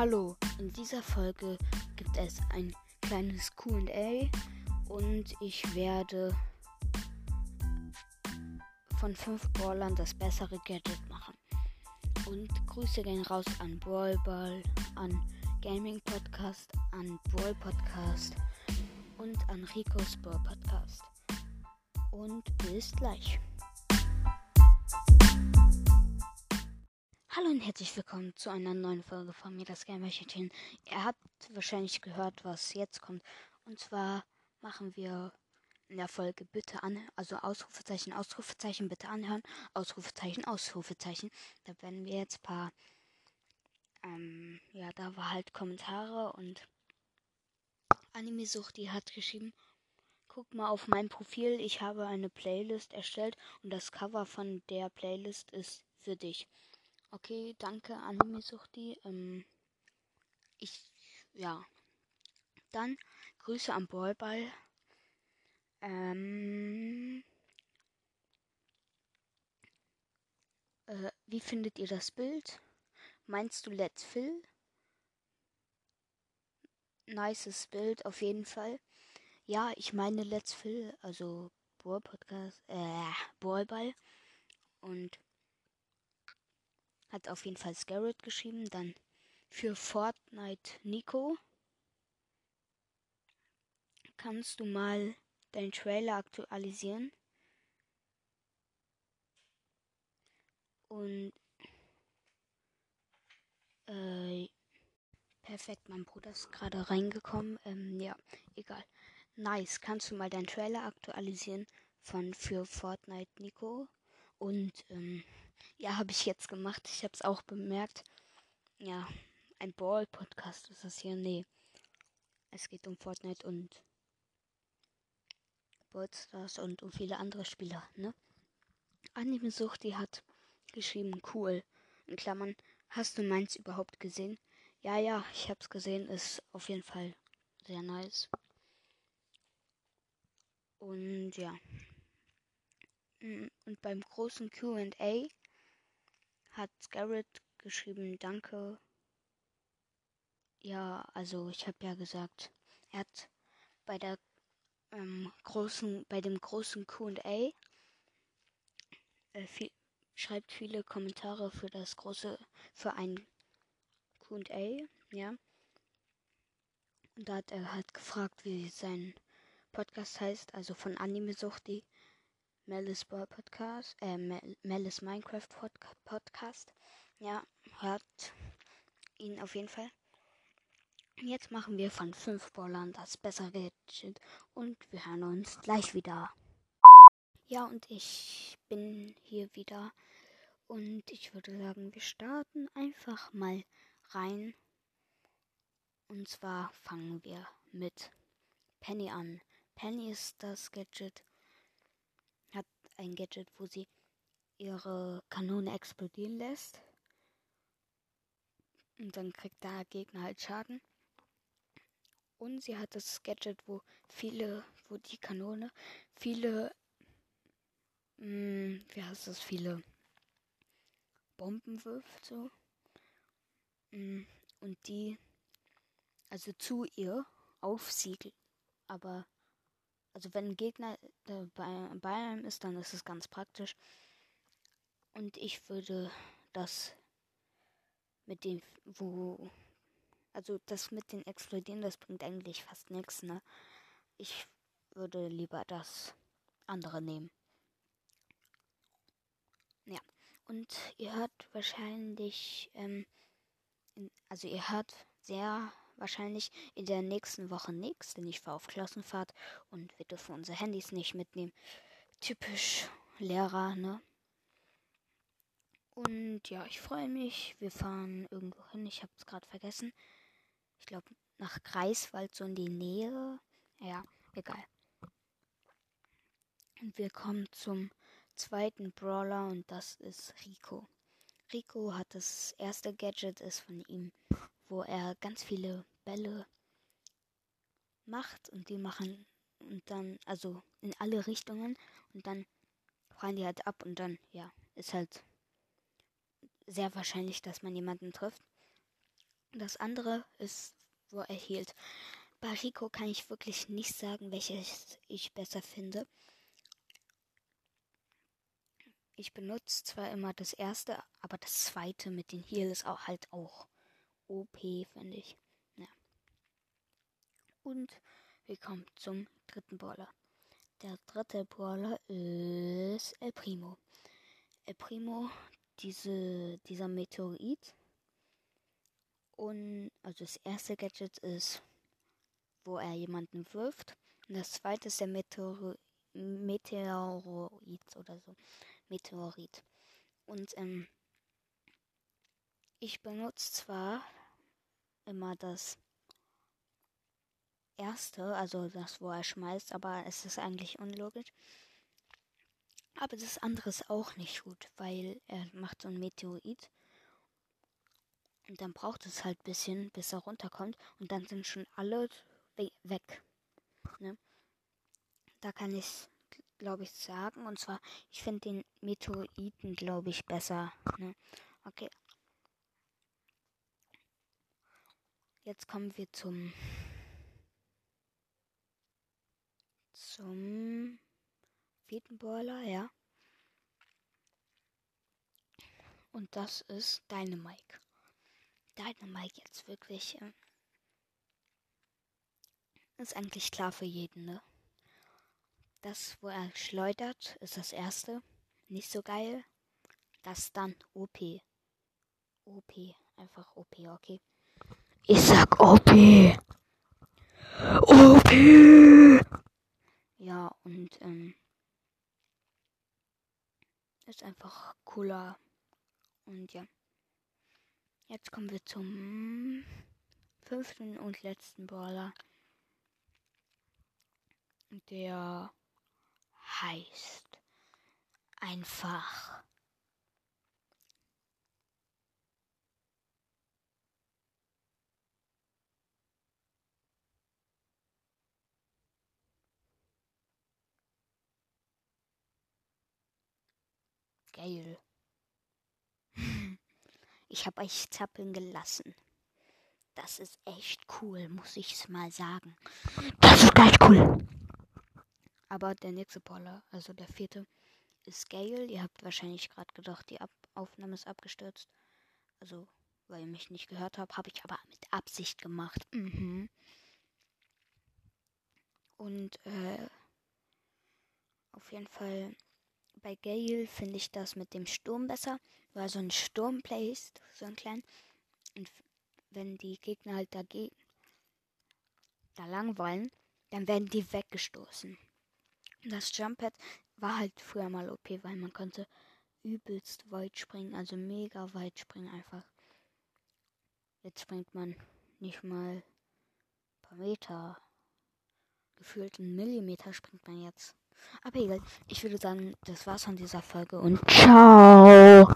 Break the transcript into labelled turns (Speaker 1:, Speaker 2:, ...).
Speaker 1: Hallo, in dieser Folge gibt es ein kleines QA und ich werde von fünf Brawlern das bessere Gadget machen. Und Grüße gehen raus an Brawlball, an Gaming Podcast, an Brawl Podcast und an Rico's Brawl Podcast. Und bis gleich. Hallo und herzlich willkommen zu einer neuen Folge von mir, das Gamerchen. Ihr habt wahrscheinlich gehört, was jetzt kommt. Und zwar machen wir in der Folge bitte an, also Ausrufezeichen, Ausrufezeichen, bitte anhören, Ausrufezeichen, Ausrufezeichen. Da werden wir jetzt paar, ähm, ja, da war halt Kommentare und Anime Suchti hat geschrieben, guck mal auf mein Profil, ich habe eine Playlist erstellt und das Cover von der Playlist ist für dich. Okay, danke Anime Suchti. Ähm, ich, ja. Dann Grüße am Ballball. Ähm, äh, wie findet ihr das Bild? Meinst du Let's Fill? Nices Bild auf jeden Fall. Ja, ich meine Let's Fill, also Ball Podcast, äh, Ballball. Und hat auf jeden Fall Scarrett geschrieben. Dann für Fortnite Nico. Kannst du mal deinen Trailer aktualisieren? Und äh, perfekt, mein Bruder ist gerade reingekommen. Ähm, ja, egal. Nice, kannst du mal deinen Trailer aktualisieren von für Fortnite Nico? Und ähm, ja, habe ich jetzt gemacht. Ich habe es auch bemerkt. Ja, ein Ball-Podcast ist das hier. Nee. Es geht um Fortnite und Ballstars und um viele andere Spieler, ne? Anime Sucht, die hat geschrieben, cool. In Klammern, hast du meins überhaupt gesehen? Ja, ja, ich hab's gesehen, ist auf jeden Fall sehr nice. Und ja. Mm, und beim großen QA hat Garrett geschrieben, danke. Ja, also ich habe ja gesagt, er hat bei der ähm, großen, bei dem großen Q&A äh, viel, schreibt viele Kommentare für das große, für ein Q&A, ja. Und da hat er halt gefragt, wie sein Podcast heißt, also von Anime Suchti. Melis Ball Podcast, äh, Melis Minecraft Podcast. Ja, hört ihn auf jeden Fall. Jetzt machen wir von fünf Ballern das bessere Gadget und wir hören uns gleich wieder. Ja, und ich bin hier wieder und ich würde sagen, wir starten einfach mal rein. Und zwar fangen wir mit Penny an. Penny ist das Gadget, ein Gadget, wo sie ihre Kanone explodieren lässt. Und dann kriegt der Gegner halt Schaden. Und sie hat das Gadget, wo viele, wo die Kanone viele, mh, hm, wie heißt das, viele Bomben wirft, so. Mh, hm, und die, also zu ihr aufsiegelt. Aber also wenn ein Gegner bei, bei einem ist, dann ist es ganz praktisch. Und ich würde das mit dem, wo, also das mit den Explodieren, das bringt eigentlich fast nichts, ne? Ich würde lieber das andere nehmen. Ja, und ihr hört wahrscheinlich, ähm, in, also ihr hört sehr wahrscheinlich in der nächsten Woche nichts, denn ich fahre auf Klassenfahrt und wir dürfen unsere Handys nicht mitnehmen. Typisch Lehrer, ne? Und ja, ich freue mich. Wir fahren irgendwo hin. Ich habe es gerade vergessen. Ich glaube nach Greifswald, so in die Nähe. Ja, egal. Und wir kommen zum zweiten Brawler und das ist Rico. Rico hat das erste Gadget, ist von ihm wo er ganz viele Bälle macht und die machen und dann, also in alle Richtungen und dann prallen die halt ab und dann, ja, ist halt sehr wahrscheinlich, dass man jemanden trifft. Das andere ist, wo er hielt. Bei Rico kann ich wirklich nicht sagen, welches ich besser finde. Ich benutze zwar immer das erste, aber das zweite mit den Heal ist auch halt auch OP, finde ich. Ja. Und wir kommen zum dritten Brawler. Der dritte Brawler ist El Primo. El Primo, diese, dieser Meteorit. Und also das erste Gadget ist, wo er jemanden wirft. Und das zweite ist der Meteor Meteoroid oder so. Meteorit. Und ähm, ich benutze zwar immer das erste, also das, wo er schmeißt, aber es ist eigentlich unlogisch. Aber das andere ist auch nicht gut, weil er macht so ein Meteorit. Und dann braucht es halt ein bisschen, bis er runterkommt. Und dann sind schon alle we weg. Ne? Da kann ich, glaube ich, sagen. Und zwar, ich finde den Meteoriten, glaube ich, besser. Ne? Okay. Jetzt kommen wir zum zum vierten Boiler, ja. Und das ist Dynamike. Dynamike jetzt wirklich äh, ist eigentlich klar für jeden, ne? Das, wo er schleudert, ist das erste. Nicht so geil. Das dann OP. OP. Einfach OP, okay. Ich sag OP. OP. Ja, und ähm, ist einfach cooler. Und ja. Jetzt kommen wir zum fünften und letzten Brawler. Der heißt einfach Geil. Ich habe euch zappeln gelassen. Das ist echt cool, muss ich es mal sagen. Das ist echt cool. Aber der nächste Baller, also der vierte, ist Gale. Ihr habt wahrscheinlich gerade gedacht, die Ab Aufnahme ist abgestürzt. Also, weil ihr mich nicht gehört habt, habe ich aber mit Absicht gemacht. Mhm. Und äh, auf jeden Fall bei Gale finde ich das mit dem Sturm besser, weil so ein Sturm placed, so ein klein. Und wenn die Gegner halt dagegen da lang wollen, dann werden die weggestoßen. Das Jumppad war halt früher mal OP, weil man konnte übelst weit springen, also mega weit springen einfach. Jetzt springt man nicht mal ein paar Meter. Gefühlt einen Millimeter springt man jetzt. Aber egal, ich würde sagen, das war's von dieser Folge und ciao!